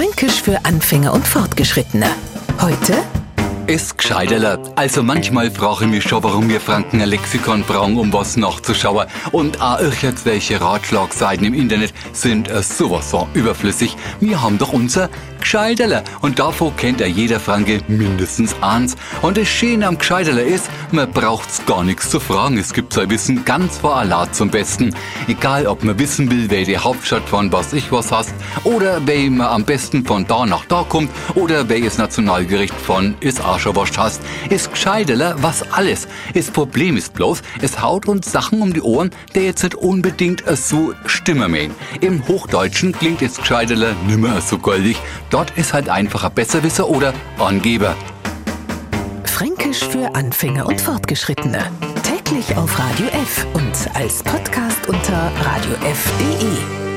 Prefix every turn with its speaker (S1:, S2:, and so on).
S1: Fränkisch für Anfänger und Fortgeschrittene. Heute
S2: ist gescheiterler. Also manchmal frage ich mich schon, warum wir Franken ein Lexikon brauchen, um was nachzuschauen. Und auch irgendwelche Ratschlagseiten im Internet sind äh, sowas von überflüssig. Wir haben doch unser Gescheiterler. Und davon kennt ja jeder Franke mindestens eins. Und das Schöne am Gescheiterler ist, man braucht's gar nichts zu fragen. Es gibt sein Wissen ganz vor Allah zum Besten. Egal, ob man wissen will, wer die Hauptstadt von was ich was hast, oder wer man am besten von da nach da kommt, oder welches Nationalgericht von schon wascht hast, ist gescheiterler was alles. Das Problem ist bloß, es haut uns Sachen um die Ohren, der jetzt nicht unbedingt so stimmen mähen. Im Hochdeutschen klingt es gescheiterler nimmer so goldig. Dort ist halt einfach ein Besserwisser oder Angeber.
S1: Fränkisch für Anfänger und Fortgeschrittene. Täglich auf Radio F und als Podcast unter radiof.de.